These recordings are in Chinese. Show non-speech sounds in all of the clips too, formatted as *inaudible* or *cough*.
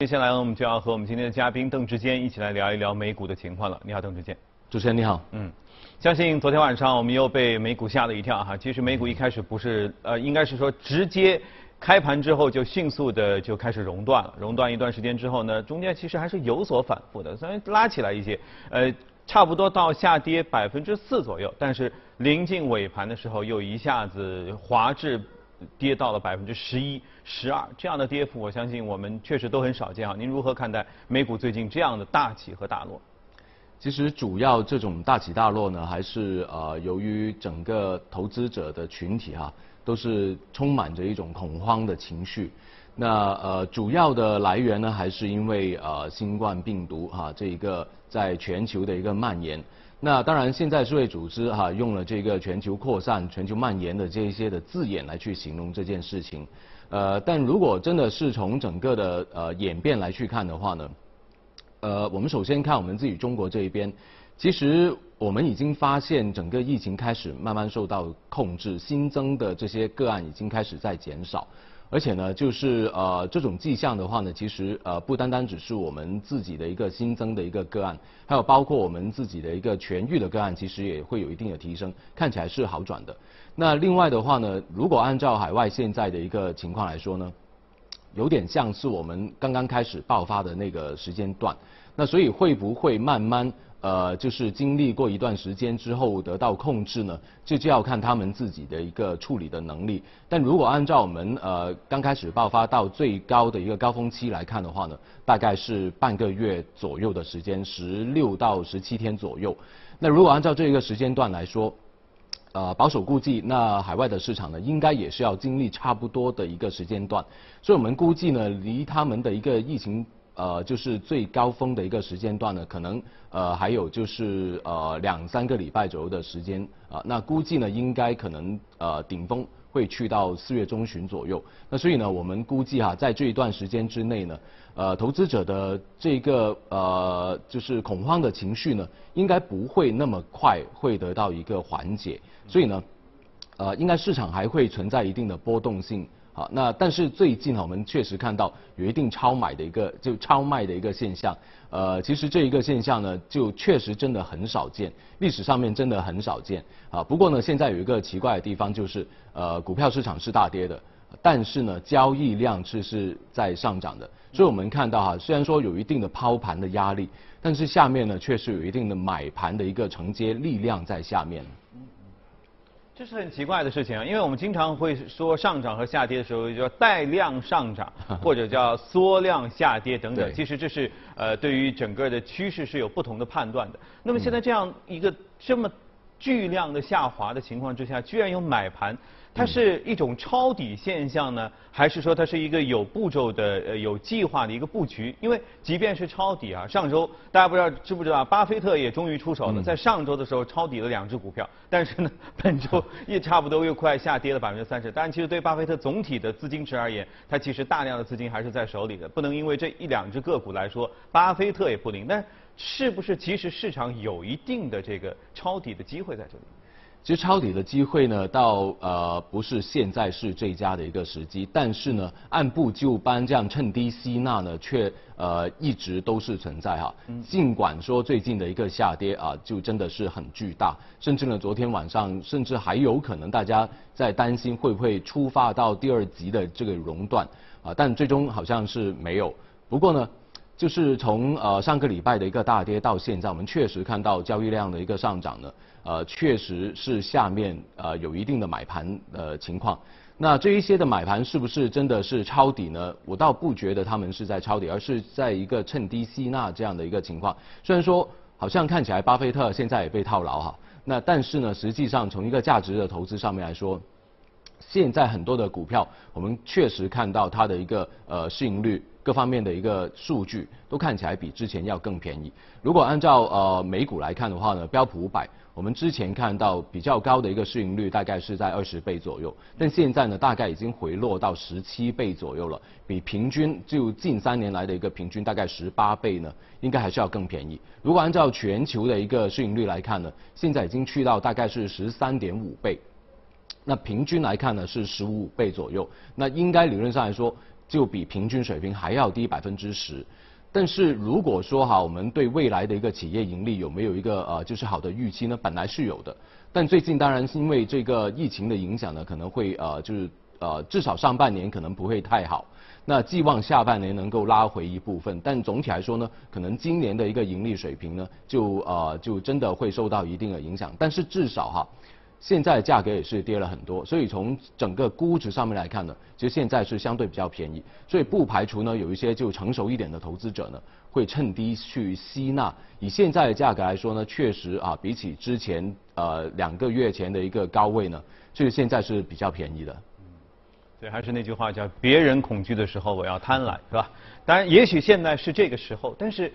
接下来呢我们就要和我们今天的嘉宾邓志坚一起来聊一聊美股的情况了。你好，邓志坚。主持人你好。嗯，相信昨天晚上我们又被美股吓了一跳哈。其实美股一开始不是呃，应该是说直接开盘之后就迅速的就开始熔断了。熔断一段时间之后呢，中间其实还是有所反复的，虽然拉起来一些，呃，差不多到下跌百分之四左右，但是临近尾盘的时候又一下子滑至。跌到了百分之十一、十二这样的跌幅，我相信我们确实都很少见啊。您如何看待美股最近这样的大起和大落？其实主要这种大起大落呢，还是呃由于整个投资者的群体哈，都是充满着一种恐慌的情绪。那呃主要的来源呢，还是因为呃新冠病毒哈这一个在全球的一个蔓延。那当然，现在世卫组织哈用了这个全球扩散、全球蔓延的这一些的字眼来去形容这件事情，呃，但如果真的是从整个的呃演变来去看的话呢，呃，我们首先看我们自己中国这一边，其实我们已经发现整个疫情开始慢慢受到控制，新增的这些个案已经开始在减少。而且呢，就是呃这种迹象的话呢，其实呃不单单只是我们自己的一个新增的一个个案，还有包括我们自己的一个痊愈的个案，其实也会有一定的提升，看起来是好转的。那另外的话呢，如果按照海外现在的一个情况来说呢，有点像是我们刚刚开始爆发的那个时间段，那所以会不会慢慢？呃，就是经历过一段时间之后得到控制呢，这就要看他们自己的一个处理的能力。但如果按照我们呃刚开始爆发到最高的一个高峰期来看的话呢，大概是半个月左右的时间，十六到十七天左右。那如果按照这个时间段来说，呃，保守估计，那海外的市场呢，应该也是要经历差不多的一个时间段。所以我们估计呢，离他们的一个疫情。呃，就是最高峰的一个时间段呢，可能呃还有就是呃两三个礼拜左右的时间啊，那估计呢应该可能呃顶峰会去到四月中旬左右，那所以呢我们估计哈，在这一段时间之内呢，呃投资者的这个呃就是恐慌的情绪呢，应该不会那么快会得到一个缓解，所以呢，呃应该市场还会存在一定的波动性。好，那但是最近哈，我们确实看到有一定超买的一个就超卖的一个现象。呃，其实这一个现象呢，就确实真的很少见，历史上面真的很少见。啊，不过呢，现在有一个奇怪的地方就是，呃，股票市场是大跌的，但是呢，交易量却是在上涨的。所以我们看到哈，虽然说有一定的抛盘的压力，但是下面呢，确实有一定的买盘的一个承接力量在下面。这是很奇怪的事情啊，因为我们经常会说上涨和下跌的时候叫带量上涨，或者叫缩量下跌等等。其实这是呃对于整个的趋势是有不同的判断的。那么现在这样一个这么巨量的下滑的情况之下，居然有买盘。它是一种抄底现象呢，还是说它是一个有步骤的、呃有计划的一个布局？因为即便是抄底啊，上周大家不知道知不知道，巴菲特也终于出手了，在上周的时候抄底了两只股票，但是呢，本周 *laughs* 也差不多又快下跌了百分之三十。但其实对巴菲特总体的资金池而言，他其实大量的资金还是在手里的，不能因为这一两只个股来说，巴菲特也不灵。但是不是其实市场有一定的这个抄底的机会在这里？其实抄底的机会呢，到呃不是现在是最佳的一个时机，但是呢，按部就班这样趁低吸纳呢，却呃一直都是存在哈。尽管说最近的一个下跌啊，就真的是很巨大，甚至呢昨天晚上甚至还有可能大家在担心会不会触发到第二级的这个熔断啊，但最终好像是没有。不过呢。就是从呃上个礼拜的一个大跌到现在，我们确实看到交易量的一个上涨呢，呃确实是下面呃有一定的买盘呃情况。那这一些的买盘是不是真的是抄底呢？我倒不觉得他们是在抄底，而是在一个趁低吸纳这样的一个情况。虽然说好像看起来巴菲特现在也被套牢哈，那但是呢，实际上从一个价值的投资上面来说，现在很多的股票我们确实看到它的一个呃市盈率。各方面的一个数据都看起来比之前要更便宜。如果按照呃美股来看的话呢，标普五百，我们之前看到比较高的一个市盈率大概是在二十倍左右，但现在呢大概已经回落到十七倍左右了，比平均就近三年来的一个平均大概十八倍呢，应该还是要更便宜。如果按照全球的一个市盈率来看呢，现在已经去到大概是十三点五倍，那平均来看呢是十五倍左右，那应该理论上来说。就比平均水平还要低百分之十。但是如果说哈，我们对未来的一个企业盈利有没有一个呃就是好的预期呢？本来是有的，但最近当然是因为这个疫情的影响呢，可能会呃就是呃至少上半年可能不会太好。那寄望下半年能够拉回一部分，但总体来说呢，可能今年的一个盈利水平呢，就呃就真的会受到一定的影响。但是至少哈。现在价格也是跌了很多，所以从整个估值上面来看呢，其实现在是相对比较便宜，所以不排除呢有一些就成熟一点的投资者呢会趁低去吸纳。以现在的价格来说呢，确实啊比起之前呃两个月前的一个高位呢，就是现在是比较便宜的。嗯，对，还是那句话叫别人恐惧的时候我要贪婪，是吧？当然，也许现在是这个时候，但是。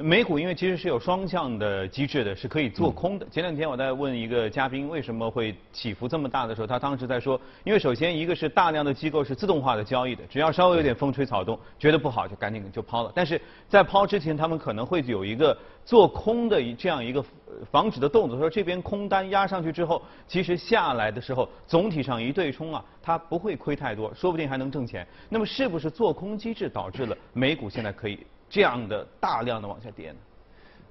美股因为其实是有双向的机制的，是可以做空的。前两天我在问一个嘉宾为什么会起伏这么大的时候，他当时在说，因为首先一个是大量的机构是自动化的交易的，只要稍微有点风吹草动，觉得不好就赶紧就抛了。但是在抛之前，他们可能会有一个做空的这样一个防止的动作，说这边空单压上去之后，其实下来的时候总体上一对冲啊，它不会亏太多，说不定还能挣钱。那么是不是做空机制导致了美股现在可以？这样的大量的往下跌呢？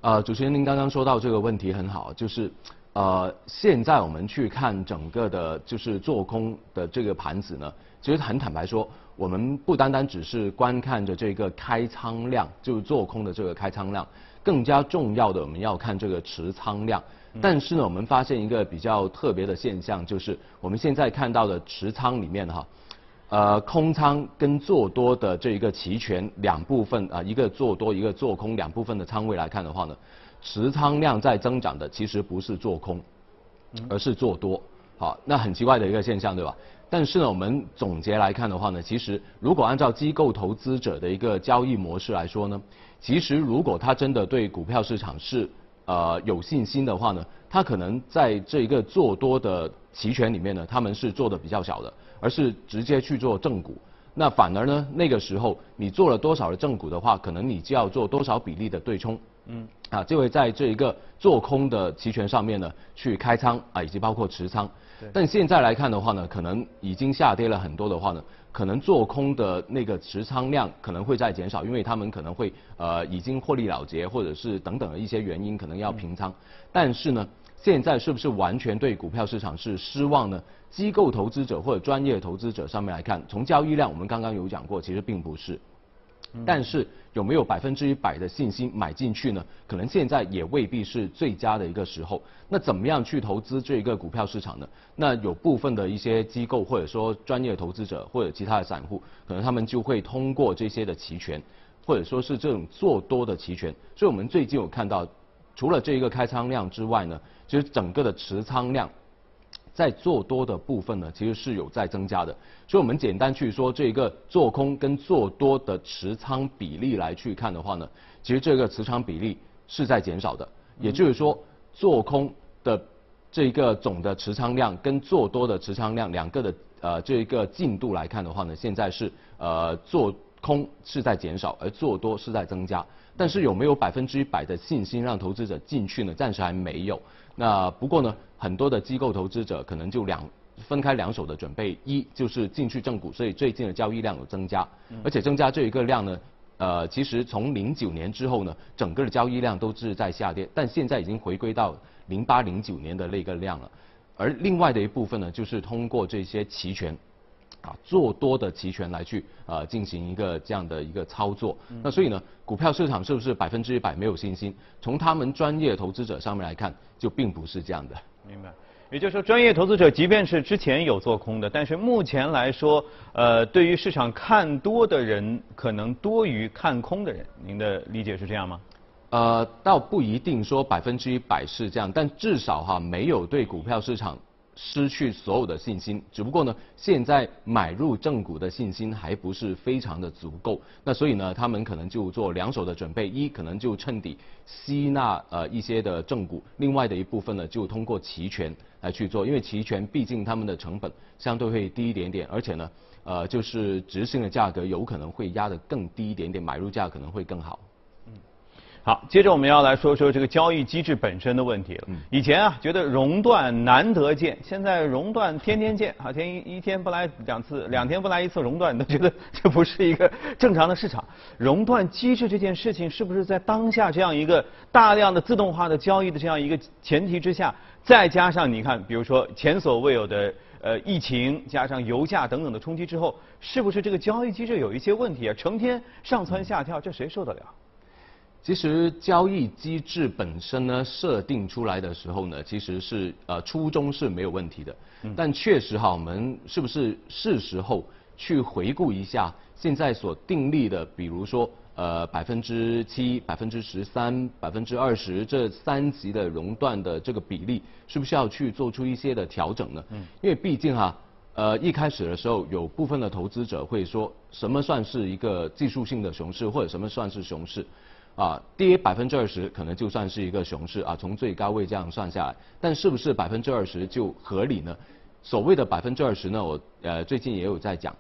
呃，主持人您刚刚说到这个问题很好，就是呃，现在我们去看整个的，就是做空的这个盘子呢，其实很坦白说，我们不单单只是观看着这个开仓量，就是做空的这个开仓量，更加重要的我们要看这个持仓量。但是呢，我们发现一个比较特别的现象，就是我们现在看到的持仓里面哈。呃，空仓跟做多的这一个期权两部分啊，一个做多，一个做空两部分的仓位来看的话呢，持仓量在增长的其实不是做空，而是做多。好，那很奇怪的一个现象，对吧？但是呢，我们总结来看的话呢，其实如果按照机构投资者的一个交易模式来说呢，其实如果他真的对股票市场是呃有信心的话呢，他可能在这一个做多的期权里面呢，他们是做的比较小的。而是直接去做正股，那反而呢，那个时候你做了多少的正股的话，可能你就要做多少比例的对冲，嗯，啊，就会在这一个做空的期权上面呢去开仓啊，以及包括持仓。但现在来看的话呢，可能已经下跌了很多的话呢，可能做空的那个持仓量可能会在减少，因为他们可能会呃已经获利了结，或者是等等的一些原因，可能要平仓。但是呢。现在是不是完全对股票市场是失望呢？机构投资者或者专业投资者上面来看，从交易量我们刚刚有讲过，其实并不是。但是有没有百分之一百的信心买进去呢？可能现在也未必是最佳的一个时候。那怎么样去投资这个股票市场呢？那有部分的一些机构或者说专业投资者或者其他的散户，可能他们就会通过这些的期权，或者说是这种做多的期权。所以我们最近有看到，除了这一个开仓量之外呢？其实整个的持仓量，在做多的部分呢，其实是有在增加的。所以我们简单去说，这一个做空跟做多的持仓比例来去看的话呢，其实这个持仓比例是在减少的。也就是说，做空的这个总的持仓量跟做多的持仓量两个的呃这一个进度来看的话呢，现在是呃做空是在减少，而做多是在增加。但是有没有百分之一百的信心让投资者进去呢？暂时还没有。那不过呢，很多的机构投资者可能就两分开两手的准备，一就是进去正股，所以最近的交易量有增加，而且增加这一个量呢，呃，其实从零九年之后呢，整个的交易量都是在下跌，但现在已经回归到零八零九年的那个量了，而另外的一部分呢，就是通过这些期权。啊，做多的期权来去呃进行一个这样的一个操作，那所以呢，股票市场是不是百分之一百没有信心？从他们专业投资者上面来看，就并不是这样的。明白，也就是说，专业投资者即便是之前有做空的，但是目前来说，呃，对于市场看多的人可能多于看空的人，您的理解是这样吗？呃，倒不一定说百分之一百是这样，但至少哈没有对股票市场。失去所有的信心，只不过呢，现在买入正股的信心还不是非常的足够，那所以呢，他们可能就做两手的准备，一可能就趁底吸纳呃一些的正股，另外的一部分呢就通过期权来去做，因为期权毕竟他们的成本相对会低一点点，而且呢，呃就是执行的价格有可能会压得更低一点点，买入价可能会更好。好，接着我们要来说说这个交易机制本身的问题了。以前啊，觉得熔断难得见，现在熔断天天见，好，天一一天不来两次，两天不来一次熔断，你都觉得这不是一个正常的市场。熔断机制这件事情，是不是在当下这样一个大量的自动化的交易的这样一个前提之下，再加上你看，比如说前所未有的呃疫情，加上油价等等的冲击之后，是不是这个交易机制有一些问题啊？成天上蹿下跳，这谁受得了？其实交易机制本身呢，设定出来的时候呢，其实是呃初衷是没有问题的。但确实哈，我们是不是是时候去回顾一下现在所订立的，比如说呃百分之七、百分之十三、百分之二十这三级的熔断的这个比例，是不是要去做出一些的调整呢？因为毕竟哈，呃一开始的时候有部分的投资者会说，什么算是一个技术性的熊市，或者什么算是熊市？啊，跌百分之二十可能就算是一个熊市啊，从最高位这样算下来，但是不是百分之二十就合理呢？所谓的百分之二十呢，我呃最近也有在讲，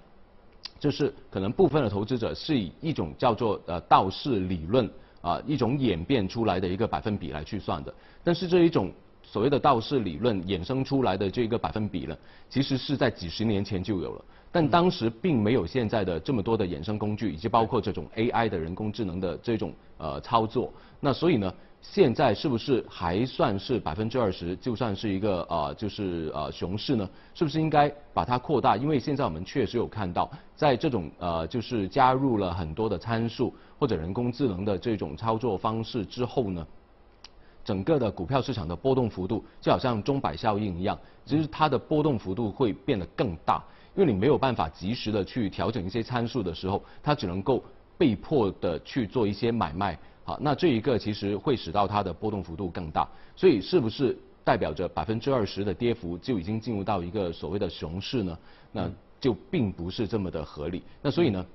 就是可能部分的投资者是以一种叫做呃道氏理论啊一种演变出来的一个百分比来去算的，但是这一种所谓的道氏理论衍生出来的这个百分比呢，其实是在几十年前就有了。但当时并没有现在的这么多的衍生工具，以及包括这种 AI 的人工智能的这种呃操作。那所以呢，现在是不是还算是百分之二十，就算是一个呃就是呃熊市呢？是不是应该把它扩大？因为现在我们确实有看到，在这种呃就是加入了很多的参数或者人工智能的这种操作方式之后呢，整个的股票市场的波动幅度就好像钟摆效应一样，其实它的波动幅度会变得更大。因为你没有办法及时的去调整一些参数的时候，它只能够被迫的去做一些买卖，好，那这一个其实会使到它的波动幅度更大，所以是不是代表着百分之二十的跌幅就已经进入到一个所谓的熊市呢？那就并不是这么的合理。那所以呢？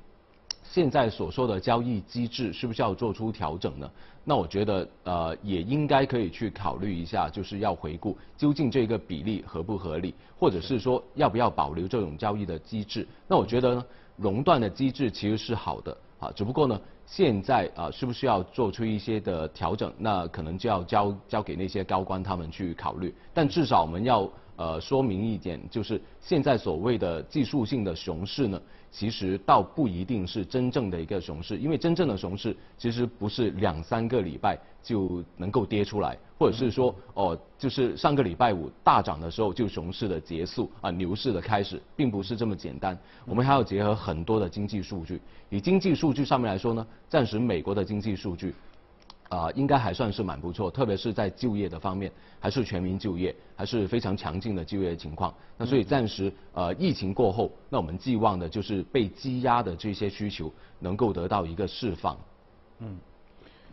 现在所说的交易机制是不是要做出调整呢？那我觉得呃也应该可以去考虑一下，就是要回顾究竟这个比例合不合理，或者是说要不要保留这种交易的机制？那我觉得呢，熔断的机制其实是好的啊，只不过呢现在啊是不是要做出一些的调整？那可能就要交交给那些高官他们去考虑。但至少我们要呃说明一点，就是现在所谓的技术性的熊市呢。其实倒不一定是真正的一个熊市，因为真正的熊市其实不是两三个礼拜就能够跌出来，或者是说哦，就是上个礼拜五大涨的时候就熊市的结束啊，牛市的开始，并不是这么简单。我们还要结合很多的经济数据，以经济数据上面来说呢，暂时美国的经济数据。啊，应该还算是蛮不错，特别是在就业的方面，还是全民就业，还是非常强劲的就业情况。那所以暂时呃，疫情过后，那我们寄望的就是被积压的这些需求能够得到一个释放。嗯，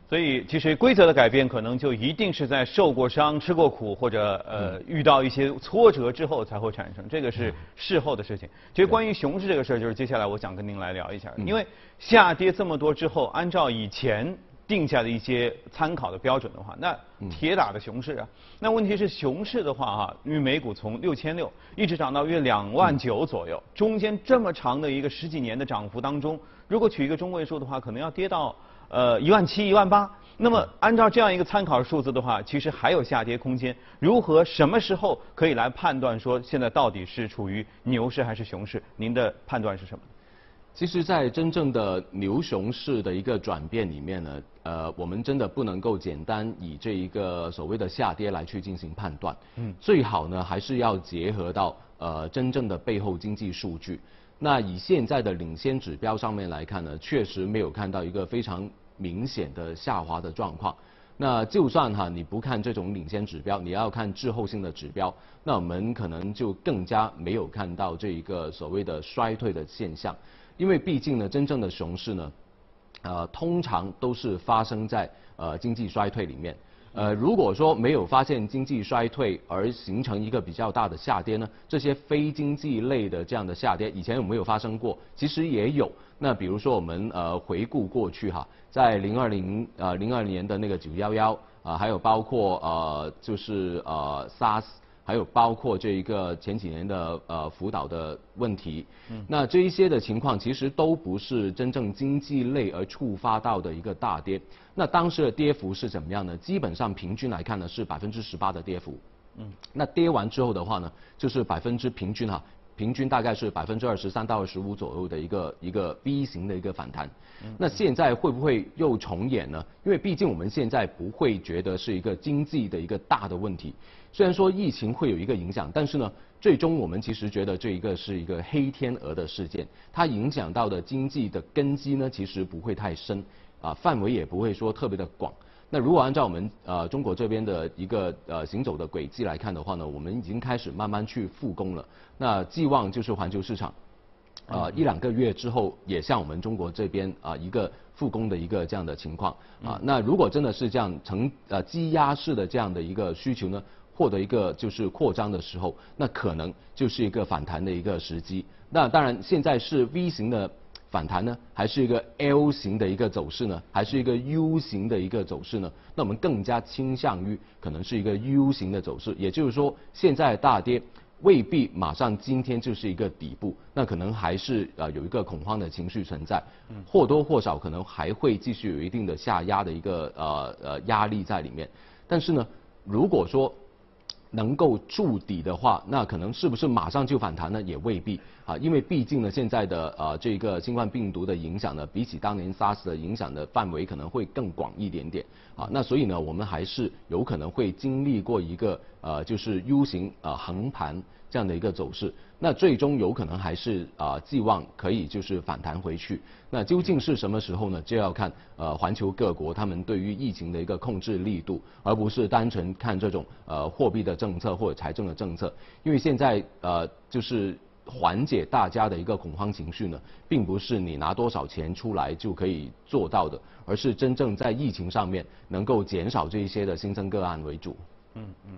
所以其实规则的改变可能就一定是在受过伤、吃过苦或者呃遇到一些挫折之后才会产生，这个是事后的事情。其实关于熊市这个事儿，就是接下来我想跟您来聊一下，因为下跌这么多之后，按照以前。定下的一些参考的标准的话，那铁打的熊市啊。那问题是熊市的话哈，因为美股从六千六一直涨到约两万九左右，中间这么长的一个十几年的涨幅当中，如果取一个中位数的话，可能要跌到呃一万七、一万八。那么按照这样一个参考数字的话，其实还有下跌空间。如何什么时候可以来判断说现在到底是处于牛市还是熊市？您的判断是什么？其实，在真正的牛熊市的一个转变里面呢，呃，我们真的不能够简单以这一个所谓的下跌来去进行判断。嗯。最好呢，还是要结合到呃真正的背后经济数据。那以现在的领先指标上面来看呢，确实没有看到一个非常明显的下滑的状况。那就算哈你不看这种领先指标，你要看滞后性的指标，那我们可能就更加没有看到这一个所谓的衰退的现象。因为毕竟呢，真正的熊市呢，呃，通常都是发生在呃经济衰退里面。呃，如果说没有发现经济衰退而形成一个比较大的下跌呢，这些非经济类的这样的下跌，以前有没有发生过？其实也有。那比如说我们呃回顾过去哈，在零二零呃零二年的那个九幺幺啊，还有包括呃就是呃 SARS 还有包括这一个前几年的呃辅导的问题，嗯，那这一些的情况其实都不是真正经济类而触发到的一个大跌。那当时的跌幅是怎么样呢？基本上平均来看呢是百分之十八的跌幅，嗯，那跌完之后的话呢，就是百分之平均哈。平均大概是百分之二十三到二十五左右的一个一个 V 型的一个反弹，那现在会不会又重演呢？因为毕竟我们现在不会觉得是一个经济的一个大的问题，虽然说疫情会有一个影响，但是呢，最终我们其实觉得这一个是一个黑天鹅的事件，它影响到的经济的根基呢，其实不会太深，啊，范围也不会说特别的广。那如果按照我们呃中国这边的一个呃行走的轨迹来看的话呢，我们已经开始慢慢去复工了。那寄望就是环球市场，呃一两个月之后也像我们中国这边啊一个复工的一个这样的情况啊。那如果真的是这样成呃积压式的这样的一个需求呢，获得一个就是扩张的时候，那可能就是一个反弹的一个时机。那当然现在是 V 型的。反弹呢，还是一个 L 型的一个走势呢，还是一个 U 型的一个走势呢？那我们更加倾向于可能是一个 U 型的走势，也就是说，现在大跌未必马上今天就是一个底部，那可能还是呃有一个恐慌的情绪存在，或多或少可能还会继续有一定的下压的一个呃呃压力在里面。但是呢，如果说能够筑底的话，那可能是不是马上就反弹呢？也未必。啊，因为毕竟呢，现在的呃这个新冠病毒的影响呢，比起当年 SARS 的影响的范围可能会更广一点点。啊，那所以呢，我们还是有可能会经历过一个呃就是 U 型呃横盘这样的一个走势。那最终有可能还是啊寄望可以就是反弹回去。那究竟是什么时候呢？就要看呃环球各国他们对于疫情的一个控制力度，而不是单纯看这种呃货币的政策或者财政的政策。因为现在呃就是。缓解大家的一个恐慌情绪呢，并不是你拿多少钱出来就可以做到的，而是真正在疫情上面能够减少这一些的新增个案为主。嗯嗯。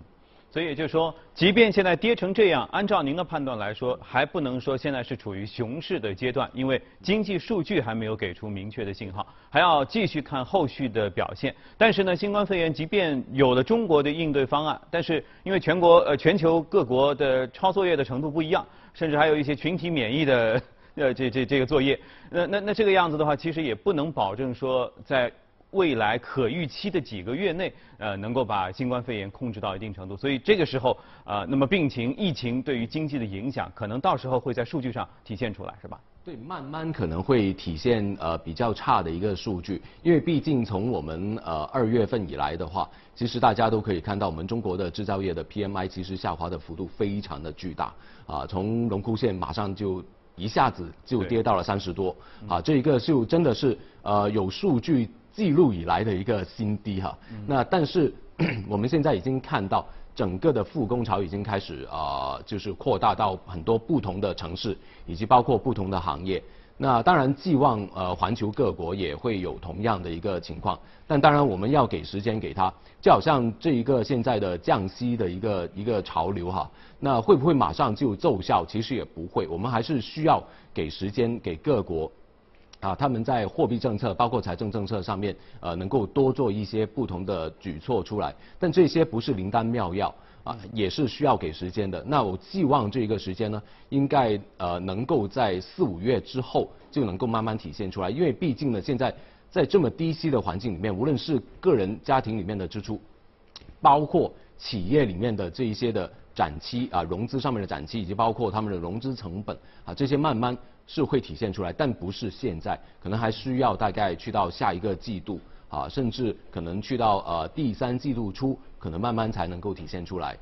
所以就是说，即便现在跌成这样，按照您的判断来说，还不能说现在是处于熊市的阶段，因为经济数据还没有给出明确的信号，还要继续看后续的表现。但是呢，新冠肺炎即便有了中国的应对方案，但是因为全国呃全球各国的抄作业的程度不一样，甚至还有一些群体免疫的呃这这这个作业，那那那这个样子的话，其实也不能保证说在。未来可预期的几个月内，呃，能够把新冠肺炎控制到一定程度，所以这个时候，呃，那么病情、疫情对于经济的影响，可能到时候会在数据上体现出来，是吧？对，慢慢可能会体现呃比较差的一个数据，因为毕竟从我们呃二月份以来的话，其实大家都可以看到，我们中国的制造业的 PMI 其实下滑的幅度非常的巨大，啊，从荣枯线马上就一下子就跌到了三十多，啊，这一个就真的是呃有数据。记录以来的一个新低哈，那但是 *coughs* 我们现在已经看到整个的复工潮已经开始啊，就是扩大到很多不同的城市，以及包括不同的行业。那当然寄望呃环球各国也会有同样的一个情况，但当然我们要给时间给他，就好像这一个现在的降息的一个一个潮流哈，那会不会马上就奏效？其实也不会，我们还是需要给时间给各国。啊，他们在货币政策、包括财政政策上面，呃，能够多做一些不同的举措出来，但这些不是灵丹妙药啊，也是需要给时间的。那我寄望这个时间呢，应该呃能够在四五月之后就能够慢慢体现出来，因为毕竟呢，现在在这么低息的环境里面，无论是个人家庭里面的支出，包括企业里面的这一些的展期啊，融资上面的展期，以及包括他们的融资成本啊，这些慢慢。是会体现出来，但不是现在，可能还需要大概去到下一个季度啊，甚至可能去到呃第三季度初，可能慢慢才能够体现出来。